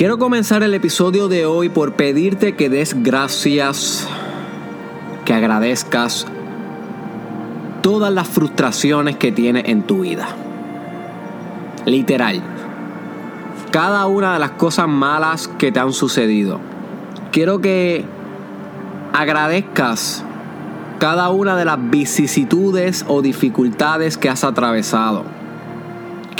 Quiero comenzar el episodio de hoy por pedirte que des gracias, que agradezcas todas las frustraciones que tienes en tu vida. Literal. Cada una de las cosas malas que te han sucedido. Quiero que agradezcas cada una de las vicisitudes o dificultades que has atravesado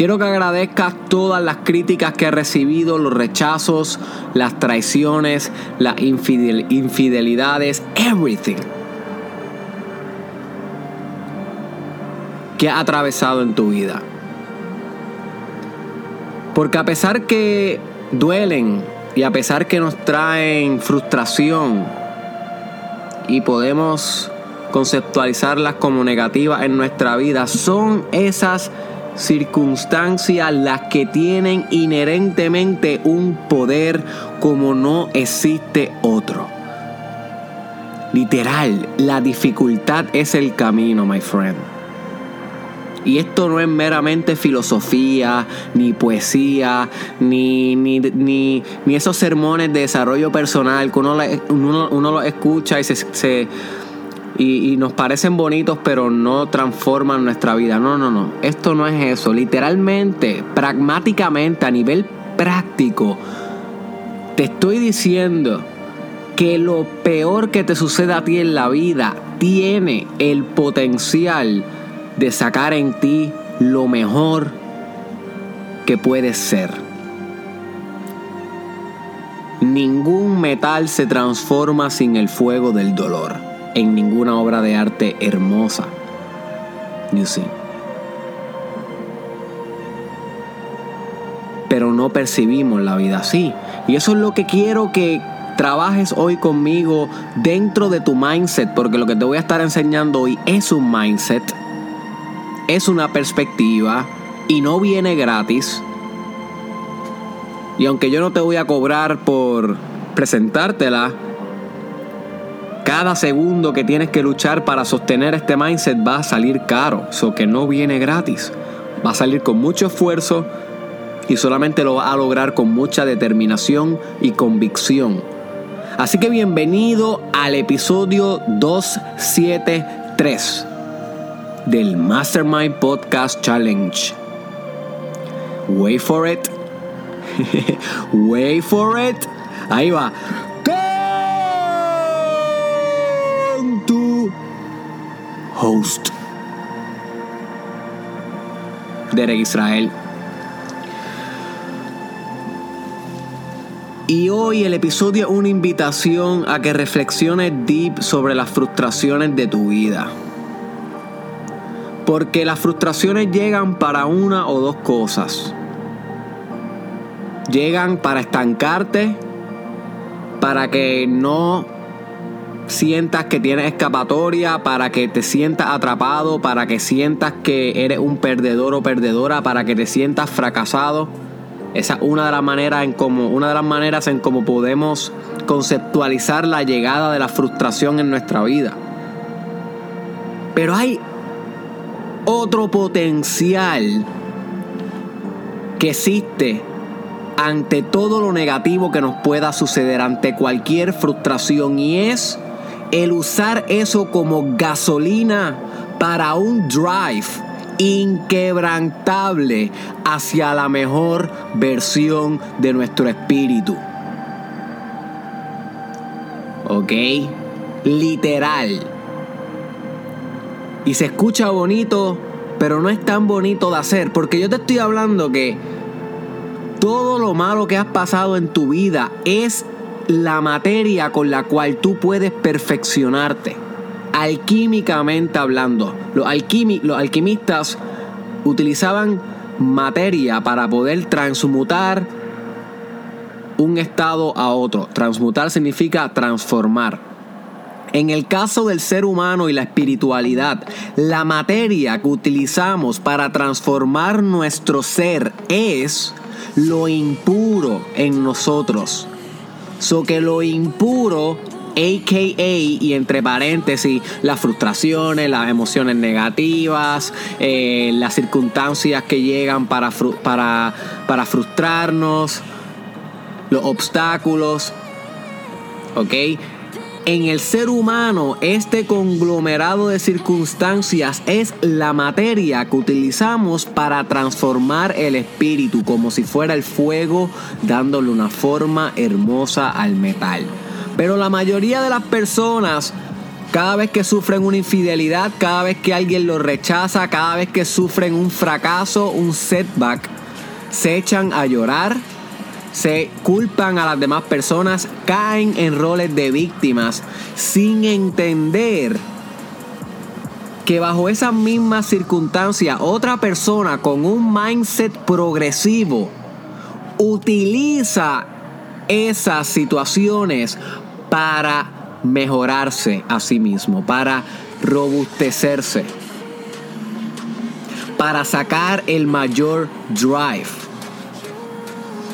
Quiero que agradezcas todas las críticas que he recibido, los rechazos, las traiciones, las infidelidades, everything que ha atravesado en tu vida. Porque a pesar que duelen y a pesar que nos traen frustración y podemos conceptualizarlas como negativas en nuestra vida, son esas circunstancias las que tienen inherentemente un poder como no existe otro. Literal, la dificultad es el camino, my friend. Y esto no es meramente filosofía, ni poesía, ni, ni, esos sermones de desarrollo personal que uno, uno, uno lo escucha y se y, nos parecen bonitos, pero no transforman nuestra vida. No, no, no. Esto no es eso. Literalmente, pragmáticamente, a nivel práctico, te estoy diciendo que lo peor que te suceda a ti en la vida tiene el potencial de sacar en ti lo mejor que puedes ser. Ningún metal se transforma sin el fuego del dolor en ninguna obra de arte hermosa. You see. Pero no percibimos la vida así. Y eso es lo que quiero que trabajes hoy conmigo dentro de tu mindset, porque lo que te voy a estar enseñando hoy es un mindset, es una perspectiva y no viene gratis. Y aunque yo no te voy a cobrar por presentártela, cada segundo que tienes que luchar para sostener este mindset va a salir caro, eso que no viene gratis. Va a salir con mucho esfuerzo y solamente lo va a lograr con mucha determinación y convicción. Así que bienvenido al episodio 273 del Mastermind Podcast Challenge. Wait for it. Wait for it. Ahí va. Host. Derek Israel. Y hoy el episodio es una invitación a que reflexiones deep sobre las frustraciones de tu vida. Porque las frustraciones llegan para una o dos cosas. Llegan para estancarte, para que no sientas que tienes escapatoria, para que te sientas atrapado, para que sientas que eres un perdedor o perdedora, para que te sientas fracasado. Esa es una de las maneras en cómo, una de las maneras en cómo podemos conceptualizar la llegada de la frustración en nuestra vida. Pero hay otro potencial que existe ante todo lo negativo que nos pueda suceder, ante cualquier frustración, y es el usar eso como gasolina para un drive inquebrantable hacia la mejor versión de nuestro espíritu. ¿Ok? Literal. Y se escucha bonito, pero no es tan bonito de hacer, porque yo te estoy hablando que todo lo malo que has pasado en tu vida es la materia con la cual tú puedes perfeccionarte. Alquímicamente hablando, los, los alquimistas utilizaban materia para poder transmutar un estado a otro. Transmutar significa transformar. En el caso del ser humano y la espiritualidad, la materia que utilizamos para transformar nuestro ser es lo impuro en nosotros. So que lo impuro AKA y entre paréntesis las frustraciones, las emociones negativas, eh, las circunstancias que llegan para, para, para frustrarnos. los obstáculos, ¿ok? En el ser humano, este conglomerado de circunstancias es la materia que utilizamos para transformar el espíritu como si fuera el fuego, dándole una forma hermosa al metal. Pero la mayoría de las personas, cada vez que sufren una infidelidad, cada vez que alguien lo rechaza, cada vez que sufren un fracaso, un setback, se echan a llorar, se culpan a las demás personas, caen en roles de víctimas sin entender que bajo esas mismas circunstancias otra persona con un mindset progresivo utiliza esas situaciones para mejorarse a sí mismo, para robustecerse, para sacar el mayor drive.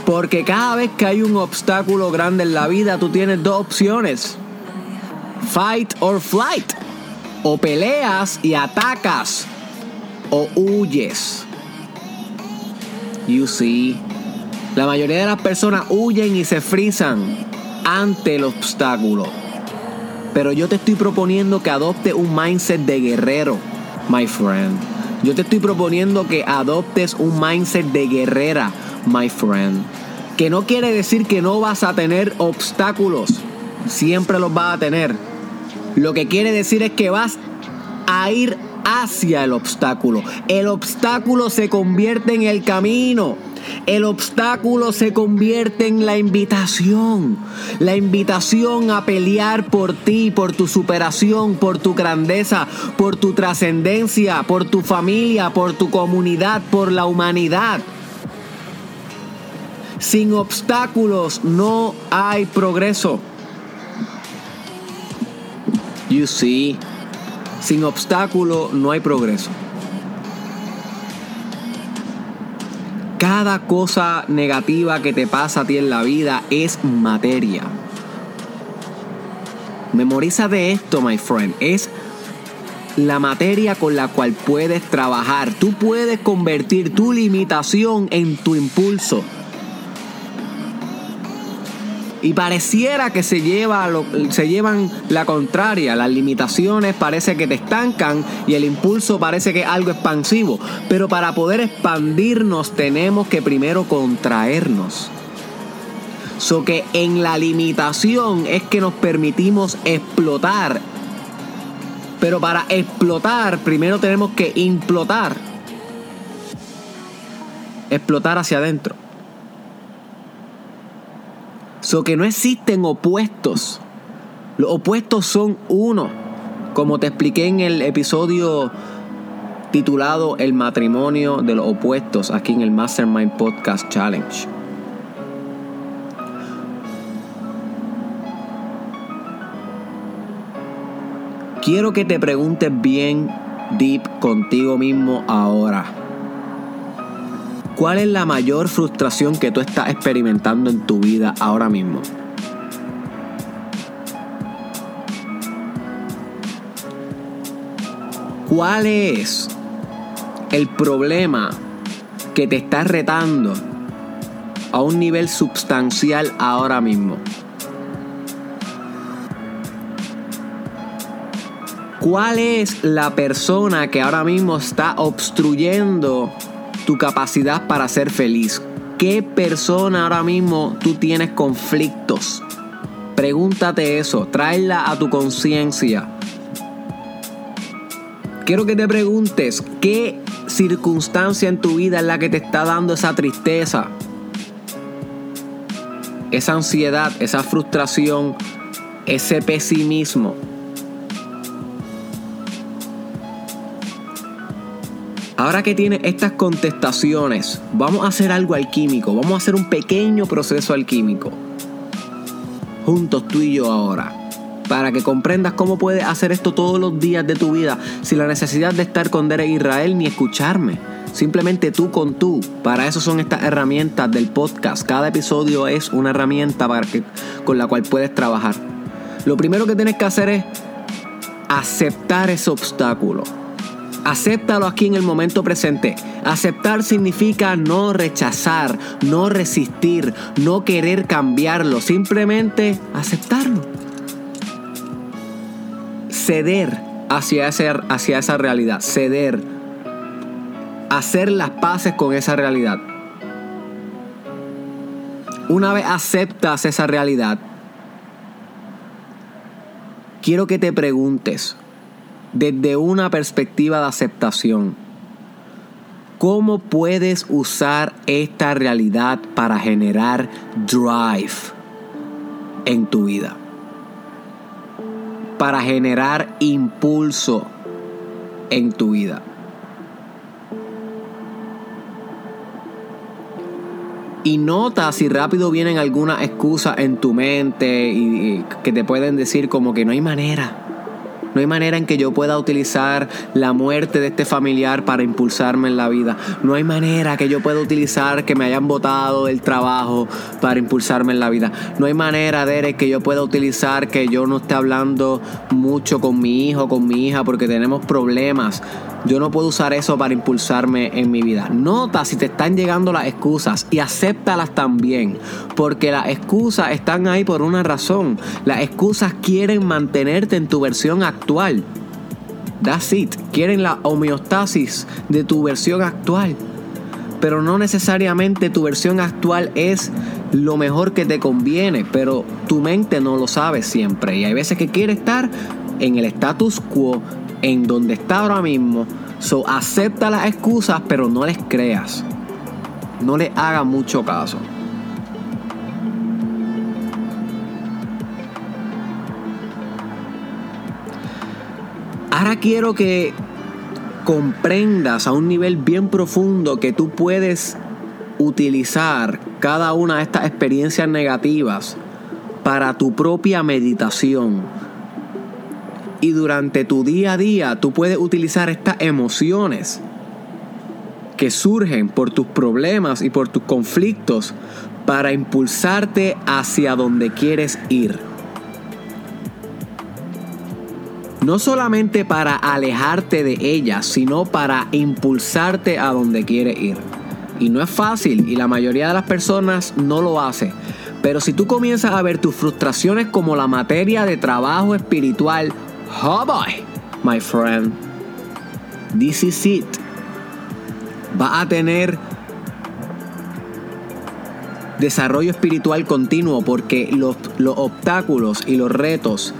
Porque cada vez que hay un obstáculo grande en la vida, tú tienes dos opciones. Fight or flight. O peleas y atacas. O huyes. You see. La mayoría de las personas huyen y se frisan ante el obstáculo. Pero yo te estoy proponiendo que adopte un mindset de guerrero, my friend. Yo te estoy proponiendo que adoptes un mindset de guerrera, my friend. Que no quiere decir que no vas a tener obstáculos. Siempre los vas a tener. Lo que quiere decir es que vas a ir hacia el obstáculo. El obstáculo se convierte en el camino. El obstáculo se convierte en la invitación. La invitación a pelear por ti, por tu superación, por tu grandeza, por tu trascendencia, por tu familia, por tu comunidad, por la humanidad. Sin obstáculos no hay progreso. You see, sin obstáculo no hay progreso. Cada cosa negativa que te pasa a ti en la vida es materia. Memoriza de esto, my friend. Es la materia con la cual puedes trabajar. Tú puedes convertir tu limitación en tu impulso. Y pareciera que se, lleva se llevan la contraria. Las limitaciones parece que te estancan y el impulso parece que es algo expansivo. Pero para poder expandirnos tenemos que primero contraernos. So que en la limitación es que nos permitimos explotar. Pero para explotar primero tenemos que implotar. Explotar hacia adentro. So que no existen opuestos. Los opuestos son uno. Como te expliqué en el episodio titulado El matrimonio de los opuestos aquí en el Mastermind Podcast Challenge. Quiero que te preguntes bien deep contigo mismo ahora. ¿Cuál es la mayor frustración que tú estás experimentando en tu vida ahora mismo? ¿Cuál es el problema que te está retando a un nivel sustancial ahora mismo? ¿Cuál es la persona que ahora mismo está obstruyendo tu capacidad para ser feliz. ¿Qué persona ahora mismo tú tienes conflictos? Pregúntate eso, tráela a tu conciencia. Quiero que te preguntes qué circunstancia en tu vida es la que te está dando esa tristeza, esa ansiedad, esa frustración, ese pesimismo. Ahora que tienes estas contestaciones, vamos a hacer algo alquímico, vamos a hacer un pequeño proceso alquímico. Juntos tú y yo ahora. Para que comprendas cómo puedes hacer esto todos los días de tu vida sin la necesidad de estar con Derek Israel ni escucharme. Simplemente tú con tú. Para eso son estas herramientas del podcast. Cada episodio es una herramienta para con la cual puedes trabajar. Lo primero que tienes que hacer es aceptar ese obstáculo Acéptalo aquí en el momento presente. Aceptar significa no rechazar, no resistir, no querer cambiarlo, simplemente aceptarlo. Ceder hacia, hacia esa realidad, ceder, hacer las paces con esa realidad. Una vez aceptas esa realidad, quiero que te preguntes, desde una perspectiva de aceptación. ¿Cómo puedes usar esta realidad para generar drive en tu vida? Para generar impulso en tu vida. y nota si rápido vienen algunas excusas en tu mente y, que te pueden decir como que no hay manera. No hay manera en que yo pueda utilizar la muerte de este familiar para impulsarme en la vida. No hay manera que yo pueda utilizar que me hayan votado del trabajo para impulsarme en la vida. No hay manera, Derek, que yo pueda utilizar que yo no esté hablando mucho con mi hijo, con mi hija, porque tenemos problemas. Yo no puedo usar eso para impulsarme en mi vida. Nota si te están llegando las excusas y acéptalas también, porque las excusas están ahí por una razón. Las excusas quieren mantenerte en tu versión actual. That's it. Quieren la homeostasis de tu versión actual. Pero no necesariamente tu versión actual es lo mejor que te conviene, pero tu mente no lo sabe siempre. Y hay veces que quiere estar en el status quo en donde está ahora mismo. So, acepta las excusas, pero no les creas. No les haga mucho caso. Ahora quiero que comprendas a un nivel bien profundo que tú puedes utilizar cada una de estas experiencias negativas para tu propia meditación y durante tu día a día tú puedes utilizar estas emociones que surgen por tus problemas y por tus conflictos para impulsarte hacia donde quieres ir. No solamente para alejarte de ellas, sino para impulsarte a donde quieres ir. Y no es fácil y la mayoría de las personas no lo hace. Pero si tú comienzas a ver tus frustraciones como la materia de trabajo espiritual Oh boy, my friend. This is it. Va a tener desarrollo espiritual continuo porque los, los, obstáculos y los retos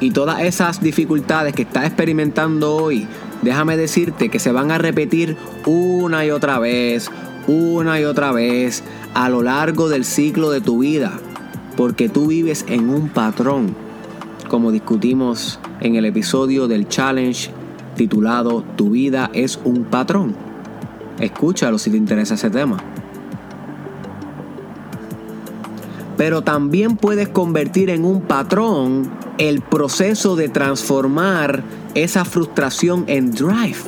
y todas esas dificultades que estás experimentando hoy, déjame decirte que se van a repetir una y otra vez, una y otra vez a lo largo del ciclo de tu vida, porque tú vives en un patrón, como discutimos en el episodio del challenge titulado Tu vida es un patrón. Escúchalo si te interesa ese tema. Pero también puedes convertir en un patrón el proceso de transformar esa frustración en drive.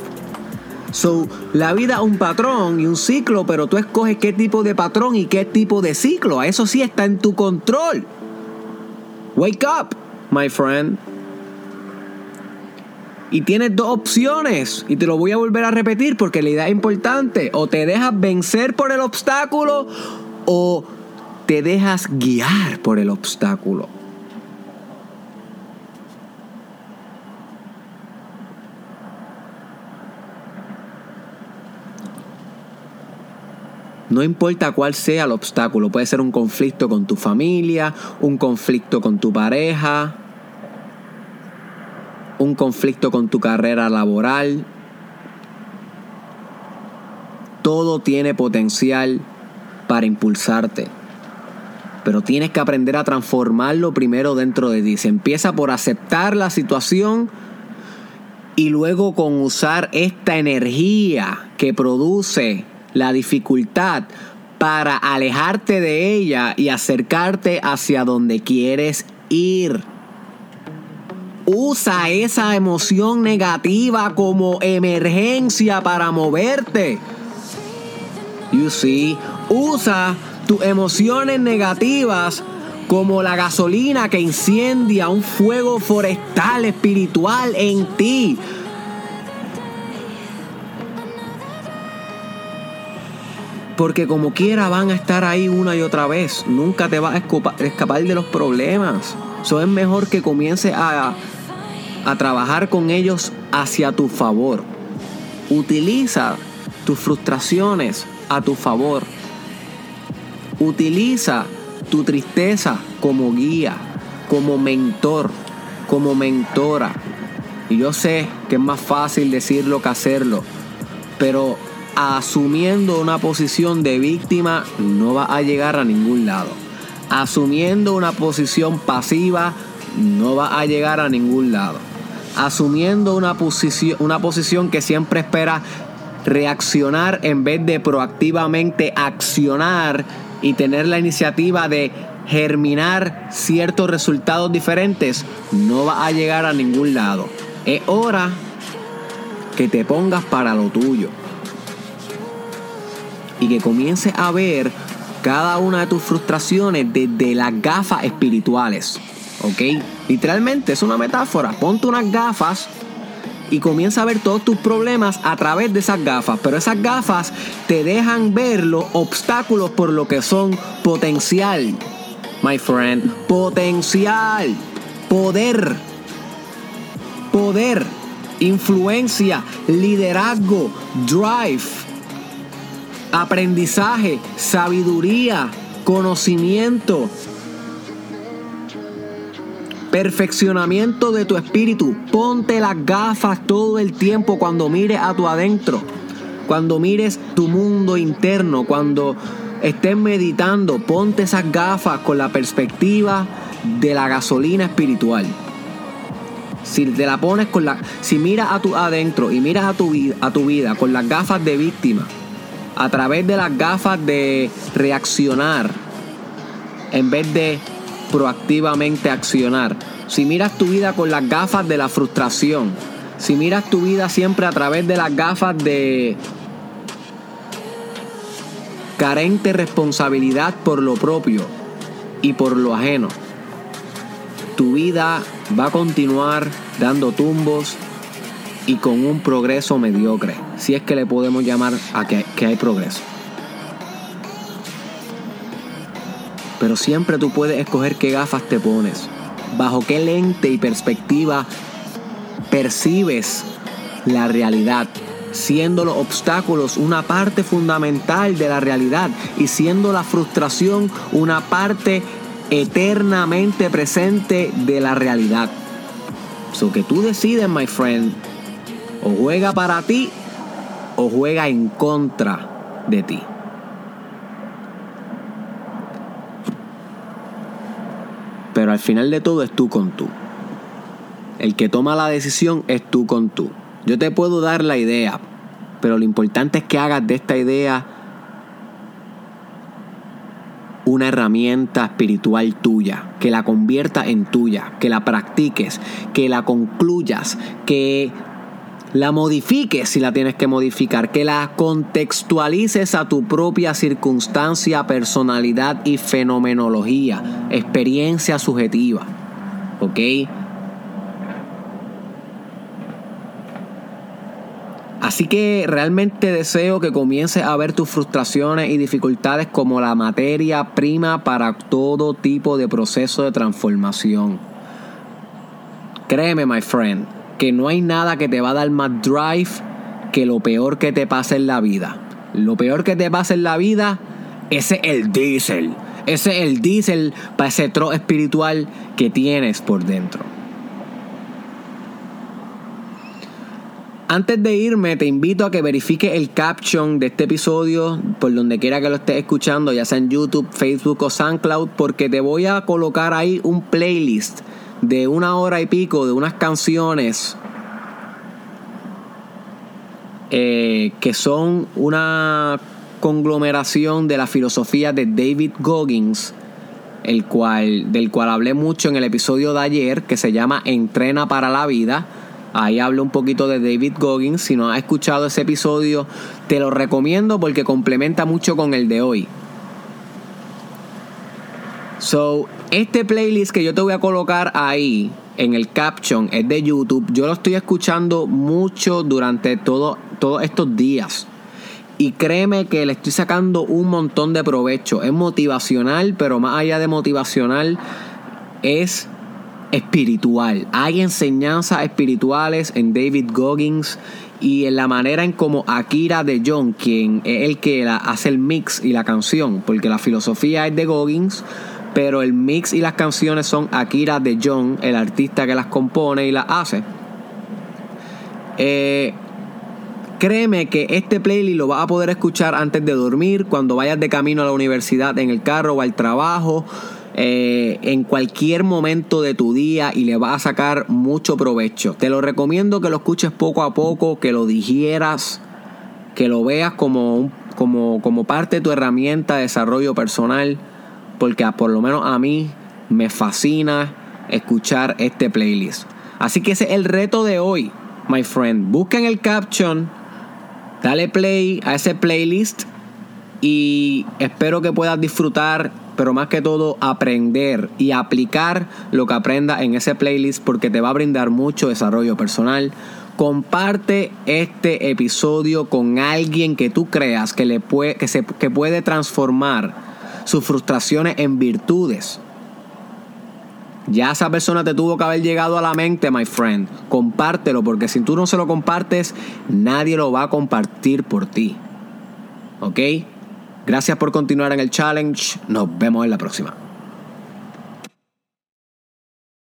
So, la vida es un patrón y un ciclo, pero tú escoges qué tipo de patrón y qué tipo de ciclo. Eso sí está en tu control. Wake up, my friend. Y tienes dos opciones. Y te lo voy a volver a repetir porque la idea es importante. O te dejas vencer por el obstáculo o te dejas guiar por el obstáculo. No importa cuál sea el obstáculo, puede ser un conflicto con tu familia, un conflicto con tu pareja, un conflicto con tu carrera laboral. Todo tiene potencial para impulsarte. Pero tienes que aprender a transformarlo primero dentro de ti. Se empieza por aceptar la situación y luego con usar esta energía que produce la dificultad para alejarte de ella y acercarte hacia donde quieres ir. Usa esa emoción negativa como emergencia para moverte. You see, usa tus emociones negativas como la gasolina que incendia un fuego forestal espiritual en ti. Porque como quiera van a estar ahí una y otra vez. Nunca te vas a escapar de los problemas. Eso es mejor que comiences a a trabajar con ellos hacia tu favor. Utiliza tus frustraciones a tu favor. Utiliza tu tristeza como guía, como mentor, como mentora. Y yo sé que es más fácil decirlo que hacerlo, pero asumiendo una posición de víctima no va a llegar a ningún lado. Asumiendo una posición pasiva no va a llegar a ningún lado. Asumiendo una posición, una posición que siempre espera reaccionar en vez de proactivamente accionar y tener la iniciativa de germinar ciertos resultados diferentes, no va a llegar a ningún lado. Es hora que te pongas para lo tuyo y que comiences a ver cada una de tus frustraciones desde las gafas espirituales. ¿Ok? Literalmente es una metáfora. Ponte unas gafas y comienza a ver todos tus problemas a través de esas gafas. Pero esas gafas te dejan ver los obstáculos por lo que son potencial. My friend, potencial, poder, poder, influencia, liderazgo, drive aprendizaje, sabiduría, conocimiento, perfeccionamiento de tu espíritu. Ponte las gafas todo el tiempo cuando mires a tu adentro, cuando mires tu mundo interno, cuando estés meditando, ponte esas gafas con la perspectiva de la gasolina espiritual. Si te la pones con la si miras a tu adentro y miras a tu vida, a tu vida con las gafas de víctima, a través de las gafas de reaccionar en vez de proactivamente accionar. Si miras tu vida con las gafas de la frustración, si miras tu vida siempre a través de las gafas de carente responsabilidad por lo propio y por lo ajeno, tu vida va a continuar dando tumbos, y con un progreso mediocre, si es que le podemos llamar a que, hay progreso. Pero siempre tú puedes escoger qué gafas te pones, bajo qué lente y perspectiva percibes la realidad, siendo los obstáculos una parte fundamental de la realidad y siendo la frustración una parte eternamente presente de la realidad. So que tú decides, my friend, o juega para ti o juega en contra de ti. Al final de todo es tú con tú. El que toma la decisión es tú con tú. Yo te puedo dar la idea, pero lo importante es que hagas de esta idea una herramienta espiritual tuya, que la convierta en tuya, que la practiques, que la concluyas, que la modifiques si la tienes que modificar, que la contextualices a tu propia circunstancia, personalidad y fenomenología, experiencia subjetiva. ¿Ok? Así que realmente deseo que comiences a ver tus frustraciones y dificultades como la materia prima para todo tipo de proceso de transformación. Créeme, my friend, que no hay nada que te va a dar más drive que lo peor que te pase en la vida. Lo peor que te pase en la vida, ese es el diésel. Ese es el diésel para ese tro espiritual que tienes por dentro. Antes de irme, te invito a que verifiques el caption de este episodio por donde quiera que lo estés escuchando, ya sea en YouTube, Facebook o SoundCloud, porque te voy a colocar ahí un playlist de una hora y pico de unas canciones eh, que son una conglomeración de la filosofía de David Goggins, el cual, del cual hablé mucho en el episodio de ayer, que se llama Entrena para la vida. Ahí hablo un poquito de David Goggins. Si no has escuchado ese episodio, te lo recomiendo porque complementa mucho con el de hoy. So, este playlist que yo te voy a colocar ahí en el caption es de YouTube. Yo lo estoy escuchando mucho durante todo, todos estos días. Y créeme que le estoy sacando un montón de provecho. Es motivacional, pero más allá de motivacional, es espiritual. Hay enseñanzas espirituales en David Goggins y en la manera en como Akira de John, quien es el que hace el mix y la canción, porque la filosofía es de Goggins, pero el mix y las canciones son Akira de John, el artista que las compone y las hace. Eh, créeme que este playlist lo vas a poder escuchar antes de dormir, cuando vayas de camino a la universidad, en el carro o al trabajo eh, en cualquier momento de tu día y le vas a sacar mucho provecho. Te lo recomiendo que lo escuches poco a poco, que lo digieras, que lo veas como, como, como parte de tu herramienta de desarrollo personal, porque por lo menos a mí me fascina escuchar este playlist. Así que ese es el reto de hoy, my friend. Busca en el caption, dale play a ese playlist y espero que puedas disfrutar pero más que todo aprender y aplicar lo que aprenda en ese playlist porque te va a brindar mucho desarrollo personal. Comparte este episodio con alguien que tú creas que, le que, se, que puede transformar sus frustraciones en virtudes. Ya esa persona te tuvo que haber llegado a la mente, my friend. Compártelo, porque si tú no se lo compartes, nadie lo va a compartir por ti. ¿Ok? Gracias por continuar en el challenge. Nos vemos en la próxima.